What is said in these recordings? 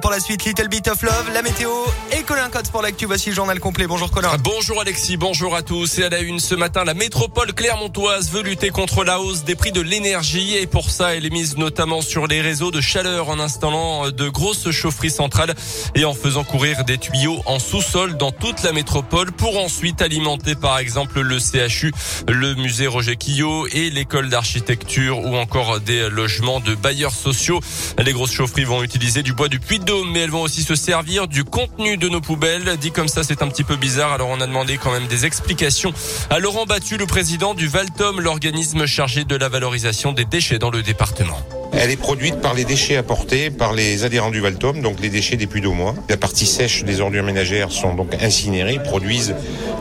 Pour la suite, Little Bit of Love, la météo et Colin Cotte pour l'actu. Voici journal complet. Bonjour Colin. Bonjour Alexis, bonjour à tous. Et à la une ce matin, la métropole clermontoise veut lutter contre la hausse des prix de l'énergie et pour ça, elle est mise notamment sur les réseaux de chaleur en installant de grosses chaufferies centrales et en faisant courir des tuyaux en sous-sol dans toute la métropole pour ensuite alimenter par exemple le CHU, le musée Roger Quillot et l'école d'architecture ou encore des logements de bailleurs sociaux. Les grosses chaufferies vont utiliser du bois du mais elles vont aussi se servir du contenu de nos poubelles. Dit comme ça, c'est un petit peu bizarre. Alors on a demandé quand même des explications à Laurent Battu, le président du Valtom, l'organisme chargé de la valorisation des déchets dans le département. Elle est produite par les déchets apportés par les adhérents du Valtom, donc les déchets des puits d'au moins. La partie sèche des ordures ménagères sont donc incinérées, produisent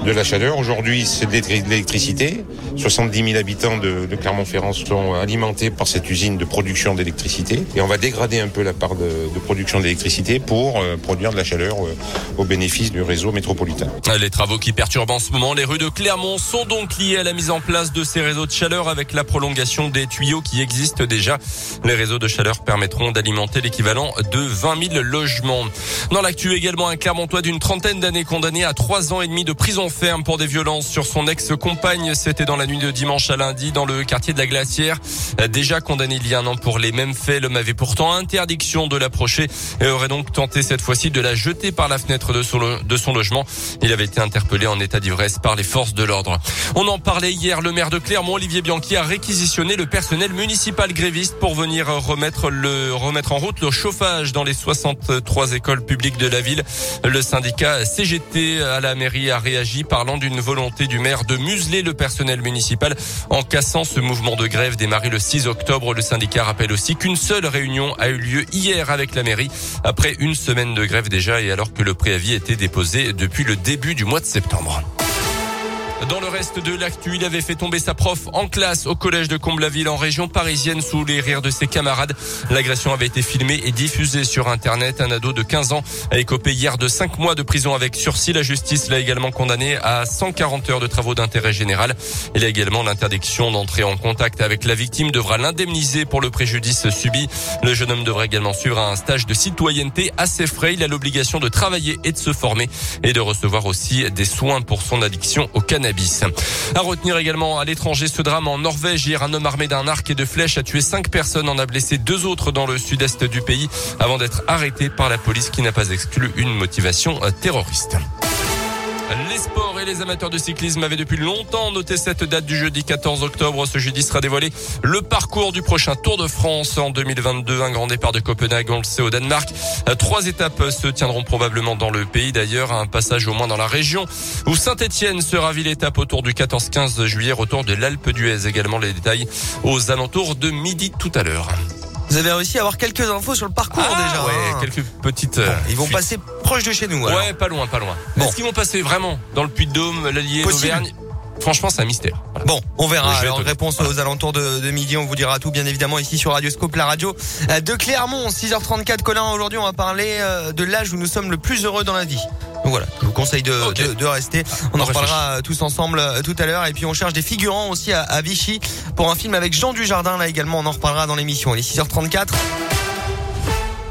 de la chaleur. Aujourd'hui, c'est de l'électricité. 70 000 habitants de, Clermont-Ferrand sont alimentés par cette usine de production d'électricité. Et on va dégrader un peu la part de, production d'électricité pour euh, produire de la chaleur euh, au bénéfice du réseau métropolitain. Les travaux qui perturbent en ce moment les rues de Clermont sont donc liés à la mise en place de ces réseaux de chaleur avec la prolongation des tuyaux qui existent déjà. Les réseaux de chaleur permettront d'alimenter l'équivalent de 20 000 logements. Dans l'actu également, un Clermontois d'une trentaine d'années condamné à trois ans et demi de prison ferme pour des violences sur son ex-compagne. C'était dans la nuit de dimanche à lundi dans le quartier de la Glacière. Déjà condamné il y a un an pour les mêmes faits, l'homme avait pourtant interdiction de l'approcher et aurait donc tenté cette fois-ci de la jeter par la fenêtre de son, de son logement. Il avait été interpellé en état d'ivresse par les forces de l'ordre. On en parlait hier, le maire de Clermont, Olivier Bianchi, a réquisitionné le personnel municipal gréviste pour venir remettre le remettre en route le chauffage dans les 63 écoles publiques de la ville. Le syndicat CGT à la mairie a réagi parlant d'une volonté du maire de museler le personnel municipal en cassant ce mouvement de grève démarré le 6 octobre. Le syndicat rappelle aussi qu'une seule réunion a eu lieu hier avec la mairie après une semaine de grève déjà et alors que le préavis était déposé depuis le début du mois de septembre. Dans le reste de l'actu, il avait fait tomber sa prof en classe au collège de Comble-la-Ville en région parisienne sous les rires de ses camarades. L'agression avait été filmée et diffusée sur Internet. Un ado de 15 ans a écopé hier de 5 mois de prison avec sursis. La justice l'a également condamné à 140 heures de travaux d'intérêt général. Il a également l'interdiction d'entrer en contact avec la victime devra l'indemniser pour le préjudice subi. Le jeune homme devra également suivre un stage de citoyenneté à ses frais. Il a l'obligation de travailler et de se former et de recevoir aussi des soins pour son addiction au cannabis. À retenir également à l'étranger ce drame en Norvège. Hier, un homme armé d'un arc et de flèches a tué cinq personnes, en a blessé deux autres dans le sud-est du pays avant d'être arrêté par la police qui n'a pas exclu une motivation terroriste. Les sports et les amateurs de cyclisme avaient depuis longtemps noté cette date du jeudi 14 octobre. Ce jeudi sera dévoilé le parcours du prochain Tour de France en 2022. Un grand départ de Copenhague, on le sait, au Danemark. Trois étapes se tiendront probablement dans le pays. D'ailleurs, un passage au moins dans la région où Saint-Etienne sera ville étape autour du 14-15 juillet. Retour de l'Alpe d'Huez. Également les détails aux alentours de midi tout à l'heure. Vous avez réussi à avoir quelques infos sur le parcours ah, déjà. Ouais, hein. quelques petites. Euh, ils vont passer proche de chez nous. Ouais, pas loin, pas loin. Est-ce qu'ils vont passer vraiment dans le Puy-de-Dôme, l'Allier, l'Auvergne? Franchement, c'est un mystère. Bon, on verra. Alors, réponse aux alentours de, de, midi, on vous dira tout, bien évidemment, ici sur Radioscope, la radio euh, de Clermont. 6h34, Colin. Aujourd'hui, on va parler euh, de l'âge où nous sommes le plus heureux dans la vie. Voilà, je vous conseille de, de, rester. On, en reparlera tous ensemble euh, tout à l'heure. Et puis on cherche des figurants aussi à, à, Vichy pour un film avec Jean Dujardin. Là également, on en reparlera dans l'émission. Il est 6h34.